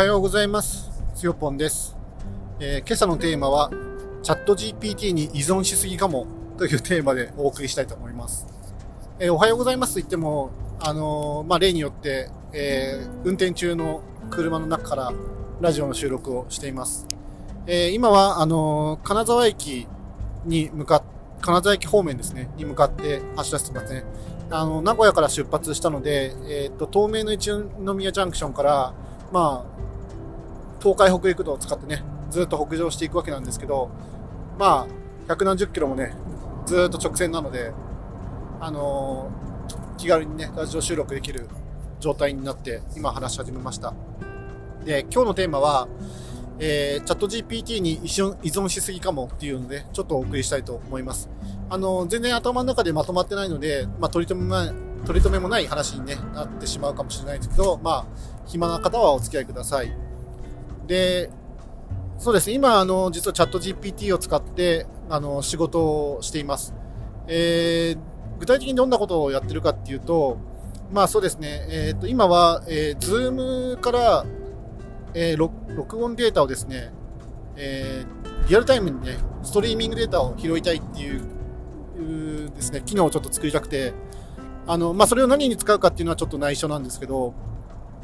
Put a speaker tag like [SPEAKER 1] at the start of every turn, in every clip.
[SPEAKER 1] はようございます。つよぽんです、えー今朝のテーマは、チャット GPT に依存しすぎかもというテーマでお送りしたいと思います。えーおはようございますと言っても、あのーまあ、例によって、えー運転中の車の中からラジオの収録をしています。えー今は、あのー金沢駅に向かっ金沢駅方面ですね、に向かって走らせてますね。あの、名古屋から出発したので、えっ、と、東名の一宮ジャンクションから、まあ、東海北陸道を使ってね、ずっと北上していくわけなんですけど、まあ、百何十キロもね、ずっと直線なので、あのー気軽にね、ラジオ収録できる状態になって、今話し始めました。で、今日のテーマは、えーチャット GPT に依存依存しすぎかもっていうので、ちょっとお送りしたいと思います。あの、全然頭の中でまとまってないので、まあ、取り留めない、取り留めもない話に、ね、なってしまうかもしれないですけど、まあ、暇な方はお付き合いください。で、そうです、今、あの、実はチャット GPT を使って、あの、仕事をしています。えー具体的にどんなことをやってるかっていうと、まあそうですね、えっ、と、今は、えー、Zoom から、えー録音データをですね、えーリアルタイムにね、ストリーミングデータを拾いたいっていう、ですね、機能をちょっと作りたくて、あの、まあ、それを何に使うかっていうのはちょっと内緒なんですけど、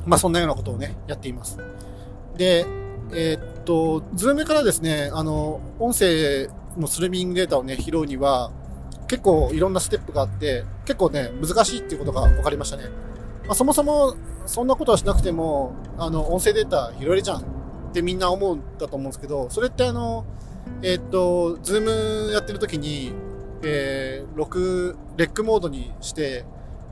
[SPEAKER 1] まあ、そんなようなことをね、やっています。で、えーっと、 Zoom からですね、あの、音声のストリーミングデータをね、拾うには、結構いろんなステップがあって、結構ね、難しいっていうことが分かりましたね。まあ、そもそも、そんなことはしなくても、あの、音声データ拾えるじゃんってみんな思うんだと思うんですけど、それってあの、えーっと、 Zoom やってる時に、えー、録、レックモードにして、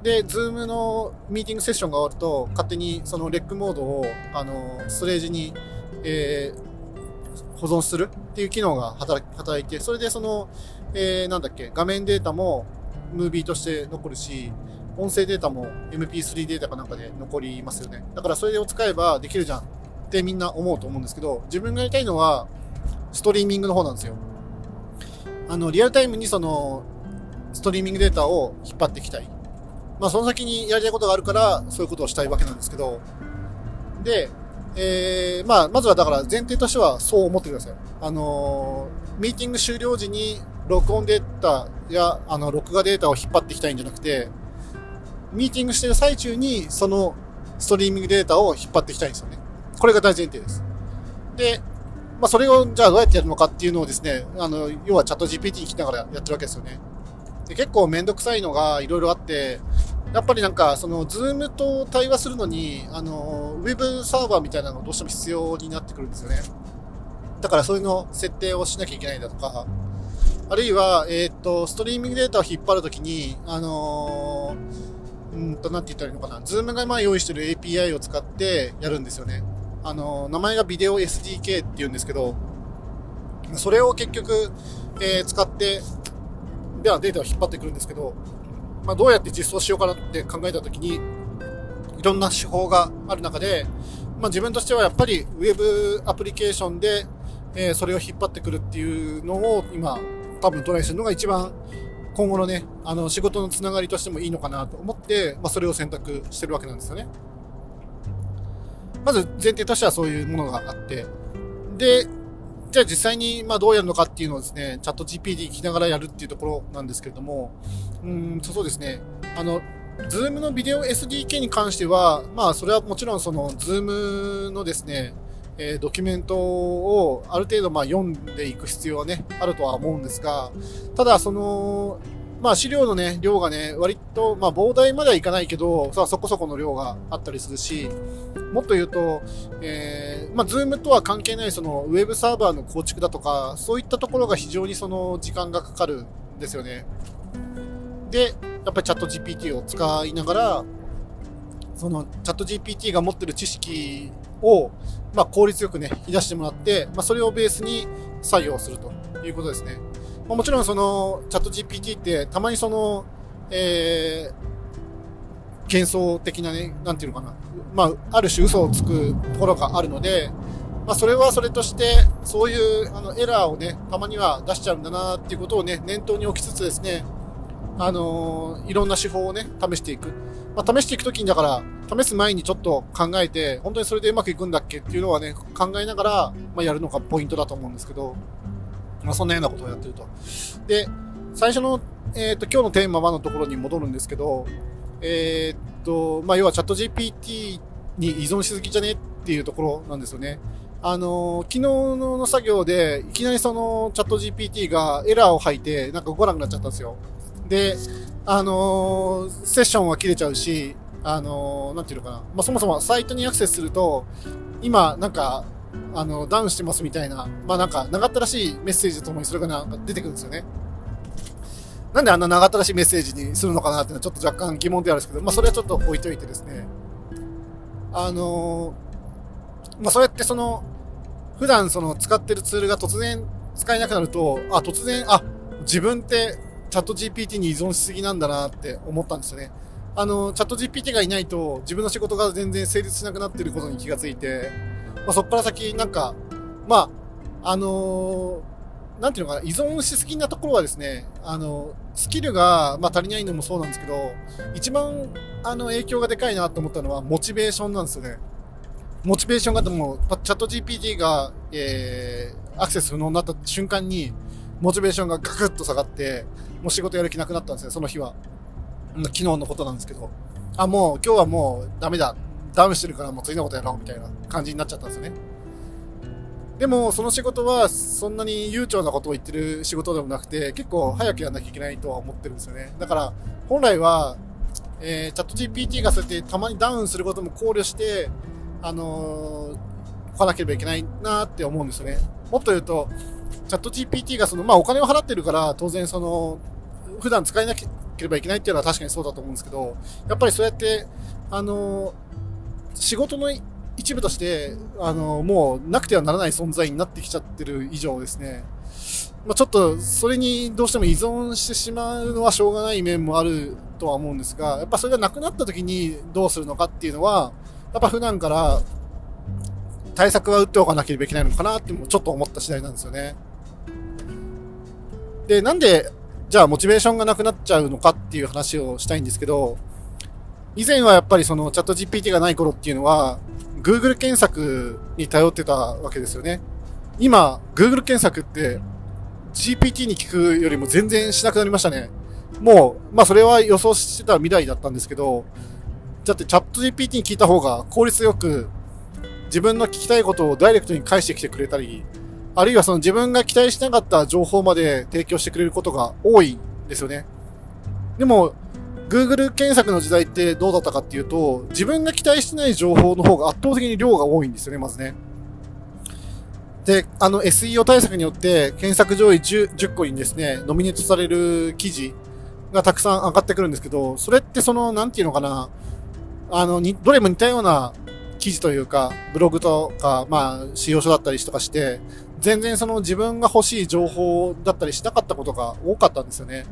[SPEAKER 1] で、 Zoom のミーティングセッションが終わると、勝手にそのレックモードを、あの、ストレージに、えー保存するっていう機能が働いて、それでその、えーなんだっけ、画面データもムービーとして残るし、音声データも MP3 データかなんかで残りますよね。だからそれを使えばできるじゃんってみんな思うと思うんですけど、自分がやりたいのは、ストリーミングの方なんですよ。あの、リアルタイムにその、ストリーミングデータを引っ張っていきたい。まあ、その先にやりたいことがあるから、そういうことをしたいわけなんですけど、で、えー、まあ、まずはだから前提としてはそう思ってください。あのーミーティング終了時に録音データや、あの、録画データを引っ張っていきたいんじゃなくて、ミーティングしてる最中にそのストリーミングデータを引っ張っていきたいんですよね。これが大前提です。で、まあ、それをじゃあどうやってやるのかっていうのをですね、あの、要はチャット GPT に聞きながらやってるわけですよね。で結構めんどくさいのがいろいろあって、やっぱりなんか、その、ズームと対話するのに、あの、ウェブサーバーみたいなのがどうしても必要になってくるんですよね。だからそういうの設定をしなきゃいけないんだとか、あるいは、えっ、と、ストリーミングデータを引っ張るときに、あのーうんと、なんて言ったらいいのかな。ズームがまあ用意してる API を使ってやるんですよね。あのー名前がビデオ SDK って言うんですけど、それを結局、えー使って、ではデータを引っ張ってくるんですけど、まあ、どうやって実装しようかなって考えたときに、いろんな手法がある中で、まあ、自分としてはやっぱりウェブアプリケーションで、えーそれを引っ張ってくるっていうのを今、多分トライするのが一番今後のね、あの仕事のつながりとしてもいいのかなと思って、まあ、それを選択してるわけなんですよね。まず前提としてはそういうものがあって、で、じゃあ実際にまあどうやるのかっていうのをですね、 ChatGPT 聞きながらやるっていうところなんですけれども、うんそうですね、あの、 Zoom の Video SDK に関しては、まあそれはもちろんその Zoom のですね、えードキュメントをある程度まあ読んでいく必要はね、あるとは思うんですが、ただその、まあ資料のね、量がね、割と、まあ膨大まではいかないけど、さあそこそこの量があったりするし、もっと言うと、えーまあ、 Zoom とは関係ないそのウェブサーバーの構築だとか、そういったところが非常にその時間がかかるんですよね。で、やっぱりチャット GPT を使いながら、そのチャット GPT が持ってる知識を、まあ、効率よくね、引き出してもらって、まあ、それをベースに作業するということですね。まあ、もちろんそのチャット GPT ってたまにその、えー、幻想的なね、なんていうのかな。まあ、ある種嘘をつくところがあるので、まあ、それはそれとして、そういうあのエラーをね、たまには出しちゃうんだなっていうことをね、念頭に置きつつですね、あのーいろんな手法をね、試していく。まあ、試していくときにだから、試す前にちょっと考えて、本当にそれでうまくいくんだっけっていうのはね、考えながら、まあ、やるのがポイントだと思うんですけど、まあ、そんなようなことをやってると。で、最初の、えっ、と、今日のテーマ1のところに戻るんですけど、えーっと、まあ、要はチャット GPT に依存しすぎじゃねっていうところなんですよね。あの昨日の作業で、いきなりそのチャット GPT がエラーを吐いて、なんか動かなくなっちゃったんですよ。で、あのセッションは切れちゃうし、あのなんていうのかな。まあ、そもそもサイトにアクセスすると、今、なんか、あの、ダウンしてますみたいな、まあなんか、長ったらしいメッセージとともにそれがなんか出てくるんですよね。なんであんな長ったらしいメッセージにするのかなっていうのはちょっと若干疑問であるんですけど、まあそれはちょっと置いといてですね。あのーまあそうやってその、普段その使ってるツールが突然使えなくなると、あ、突然、あ、自分ってチャット GPT に依存しすぎなんだなって思ったんですよね。あの、チャット GPT がいないと自分の仕事が全然成立しなくなってることに気がついて、まあ、そこから先、なんか、まあ、あのーなんていうのかな、依存しすぎなところはですね、あの、スキルが、まあ、足りないのもそうなんですけど、一番、あの、影響がでかいなと思ったのは、モチベーションなんですよね。モチベーションがでも、チャット GPT が、えー、アクセス不能になった瞬間に、モチベーションがガクッと下がって、もう仕事やる気なくなったんですね、その日は。昨日のことなんですけど。あ、もう今日はもうダメだ。ダウンしてるからもう次のことやろうみたいな感じになっちゃったんですよね。でも、その仕事はそんなに悠長なことを言ってる仕事でもなくて、結構早くやんなきゃいけないとは思ってるんですよね。だから、本来は、えー、チャット GPT がそうやってたまにダウンすることも考慮して、あのー、来なければいけないなって思うんですよね。もっと言うと、チャット GPT がその、まあお金を払ってるから、当然その、普段使えなければいけないっていうのは確かにそうだと思うんですけど、やっぱりそうやって、あのー仕事の一部として、あのもうなくてはならない存在になってきちゃってる以上ですね、まあ、ちょっとそれにどうしても依存してしまうのはしょうがない面もあるとは思うんですが、やっぱそれがなくなった時にどうするのかっていうのは、やっぱ普段から対策は打っておかなければいけないのかなってもちょっと思った次第なんですよね。で、なんで、じゃあモチベーションがなくなっちゃうのかっていう話をしたいんですけど、以前はやっぱりそのチャット GPT がない頃っていうのは、Google 検索に頼ってたわけですよね。今、Google 検索って GPT に聞くよりも全然しなくなりましたね。もう、まあそれは予想してた未来だったんですけど、だってチャット GPT に聞いた方が効率よく自分の聞きたいことをダイレクトに返してきてくれたり、あるいはその自分が期待しなかった情報まで提供してくれることが多いんですよね。でも、Google 検索の時代ってどうだったかっていうと、自分が期待してない情報の方が圧倒的に量が多いんですよね、まずね。で、あの SEO 対策によって検索上位 10, 10個にですね、ノミネートされる記事がたくさん上がってくるんですけど、それってその、なんていうのかな、あの、に、どれも似たような記事というか、ブログとか、まあ、使用書だったりとかして、全然その自分が欲しい情報だったりしなかったことが多かったんですよね。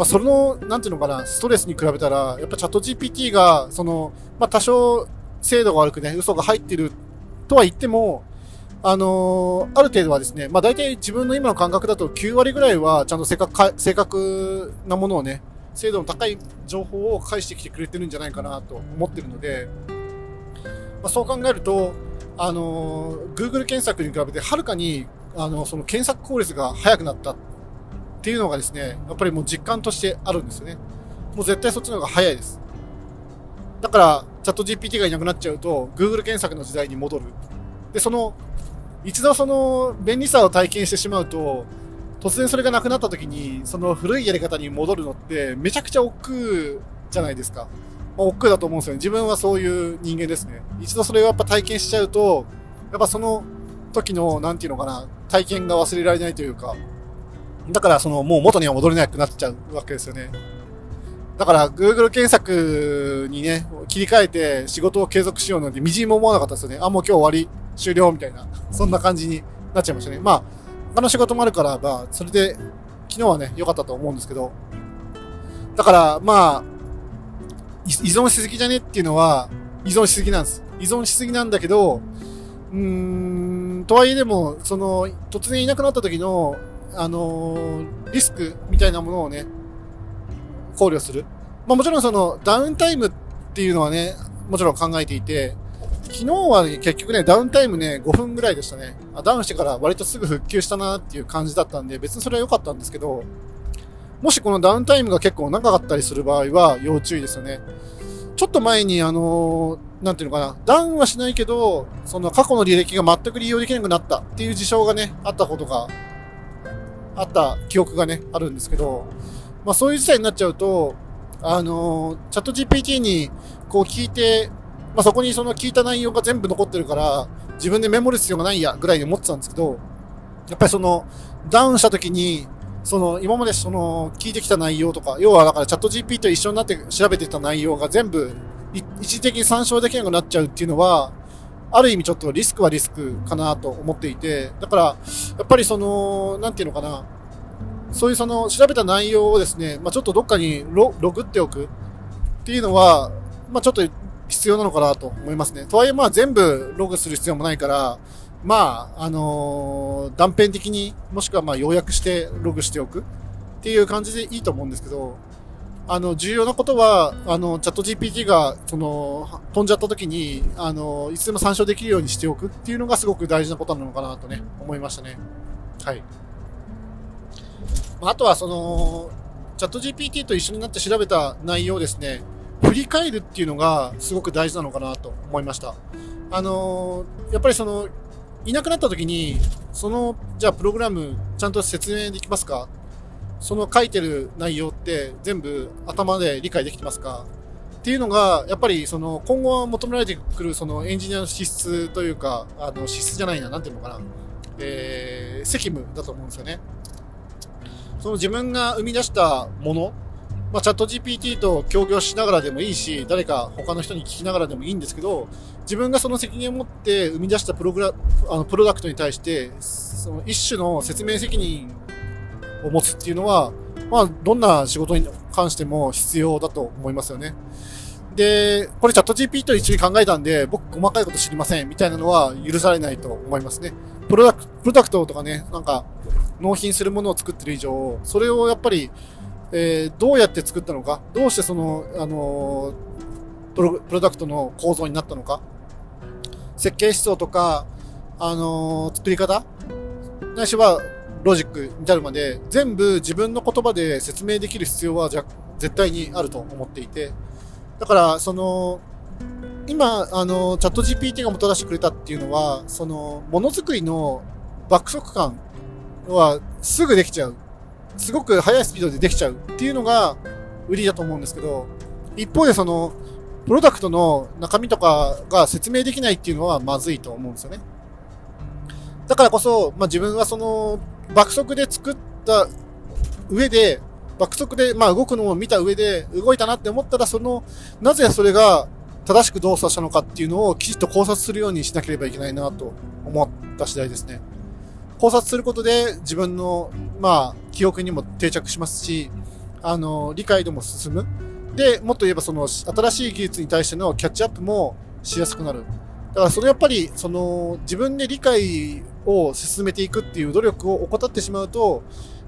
[SPEAKER 1] まあ、それの、なんていうのかな、ストレスに比べたら、やっぱチャット GPT が、その、まあ、多少精度が悪くね、嘘が入ってるとは言っても、あのーある程度はですね、まあ、大体自分の今の感覚だと9割ぐらいはちゃんと正確か、正確なものをね、精度の高い情報を返してきてくれてるんじゃないかなと思ってるので、まあ、そう考えると、あのー Google 検索に比べてはるかに、あの、その検索効率が速くなったっていうのがですね、やっぱりもう実感としてあるんですよね。もう絶対そっちの方が早いです。だから、チャット GPT がいなくなっちゃうと、Google 検索の時代に戻る。で、その、一度その便利さを体験してしまうと、突然それがなくなった時に、その古いやり方に戻るのって、めちゃくちゃ億劫じゃないですか。まあ、億劫だと思うんですよね。自分はそういう人間ですね。一度それをやっぱ体験しちゃうと、やっぱその時の、なんていうのかな、体験が忘れられないというか、だからその、もう元には戻れなくなっちゃうわけですよね。だから、Google 検索にね、切り替えて仕事を継続しようなんて、みじんも思わなかったですよね。あ、もう今日終わり、終了、みたいな。そんな感じになっちゃいましたね。まあ、他の仕事もあるから、まあ、それで、昨日はね、良かったと思うんですけど、だから、まあ、依存しすぎじゃねっていうのは、依存しすぎなんです。依存しすぎなんだけど、うーん、とはいえでも、その、突然いなくなった時の、あのーリスクみたいなものをね、考慮する。まあもちろんそのダウンタイムっていうのはね、もちろん考えていて、昨日は結局ね、ダウンタイムね、5分ぐらいでしたね。ダウンしてから割とすぐ復旧したなっていう感じだったんで、別にそれは良かったんですけど、もしこのダウンタイムが結構長かったりする場合は要注意ですよね。ちょっと前にあのー、なんていうのかな、ダウンはしないけど、その過去の履歴が全く利用できなくなったっていう事象がね、あったことが、あった記憶がね、あるんですけど、まあそういう事態になっちゃうと、あの、チャット GPT にこう聞いて、まあそこにその聞いた内容が全部残ってるから、自分でメモる必要がないや、ぐらいに思ってたんですけど、やっぱりその、ダウンした時に、その、今までその、聞いてきた内容とか、要はだからチャット GP と一緒になって調べてた内容が全部、一時的に参照できなくなっちゃうっていうのは、ある意味ちょっとリスクはリスクかなと思っていて、だから、やっぱりその、なんていうのかな、そういうその、調べた内容をですね、まあちょっとどっかにログっておくっていうのは、まあちょっと必要なのかなと思いますね。とはいえまあ全部ログする必要もないから、まあ、あのー、断片的に、もしくはまあ要約してログしておくっていう感じでいいと思うんですけど、あの、重要なことは、あの、チャット GPT が、その、飛んじゃった時に、あの、いつでも参照できるようにしておくっていうのがすごく大事なことなのかなとね、思いましたね。はい。あとは、その、チャット GPT と一緒になって調べた内容ですね、振り返るっていうのがすごく大事なのかなと思いました。あのやっぱりその、いなくなった時に、その、じゃあプログラムちゃんと説明できますかその書いてる内容って全部頭で理解できてますか？っていうのが、やっぱりその今後求められてくるそのエンジニアの資質というか、あの資質じゃないな、なんていうのかな、えー、責務だと思うんですよね。その自分が生み出したものまあ、チャット GPT と協業しながらでもいいし、誰か他の人に聞きながらでもいいんですけど、自分がその責任を持って生み出したプログラあのプロダクトに対して、その一種の説明責任を持つっていうのは、まあ、どんな仕事に関しても必要だと思いますよね。で、これチャット GPT と一緒に考えたんで、僕細かいこと知りませんみたいなのは許されないと思いますね。プロダクト、プロダクトとかね、なんか、納品するものを作ってる以上、それをやっぱり、えー、どうやって作ったのか、どうしてその、あのプロ、プロダクトの構造になったのか、設計思想とか、あの作り方、ないしはロジックに至るまで、全部自分の言葉で説明できる必要は絶対にあると思っていて、だから、その、今、あの、チャット GPT がもたらしてくれたっていうのは、その、ものづくりの爆速感はすぐできちゃう。すごく速いスピードでできちゃうっていうのが売りだと思うんですけど、一方でその、プロダクトの中身とかが説明できないっていうのはまずいと思うんですよね。だからこそ、まあ、自分はその、爆速で作った上で、爆速で、まあ、動くのを見た上で動いたなって思ったら、その、なぜそれが正しく動作したのかっていうのをきちっと考察するようにしなければいけないなと思った次第ですね。考察することで自分の、まあ、記憶にも定着しますし、あの、理解度も進む。で、もっと言えばその、新しい技術に対してのキャッチアップもしやすくなる。だからそれやっぱり、その、自分で理解を進めていくっていう努力を怠ってしまうと、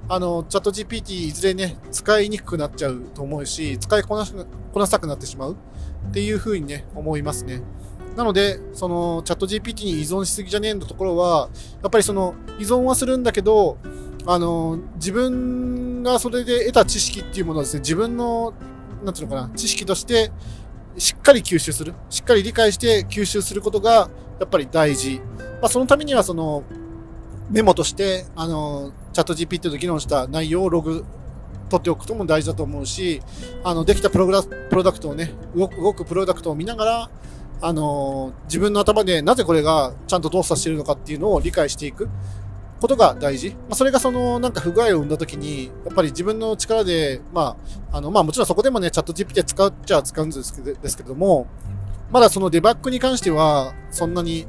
[SPEAKER 1] あの、チャット GPT いずれね、使いにくくなっちゃうと思うし、使いこなし、こなしたくなってしまうっていうふうにね、思いますね。なので、その、チャット GPT に依存しすぎじゃねえのところは、やっぱりその、依存はするんだけど、あの、自分がそれで得た知識っていうものはですね、自分の、なんていうのかな、知識として、しっかり吸収する。しっかり理解して吸収することが、やっぱり大事。まあ、そのためには、その、メモとして、あの、チャット GPT と議論した内容をログ取っておくことも大事だと思うし、あの、できたプログラプロダクトをね、動くプロダクトを見ながら、あの自分の頭でなぜこれがちゃんと動作してるのかっていうのを理解していくことが大事。まあ、それがそのなんか不具合を生んだ時に、やっぱり自分の力で、まあ、あの、まあもちろんそこでもね、チャット GPT 使っちゃ使うんですけどですけども、まだそのデバッグに関しては、そんなに、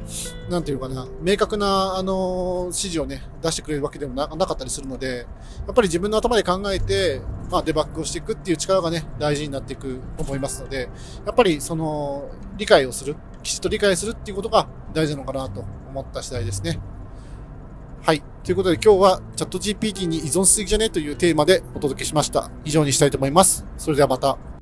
[SPEAKER 1] なんていうかな、明確な、あの、指示をね、出してくれるわけでもなかったりするので、やっぱり自分の頭で考えて、まあ、デバッグをしていくっていう力がね、大事になっていくと思いますので、やっぱり、その、理解をする、きちっと理解するっていうことが大事なのかなと思った次第ですね。はい。ということで今日はチャット GPT に依存しすぎじゃね？というテーマでお届けしました。以上にしたいと思います。それではまた。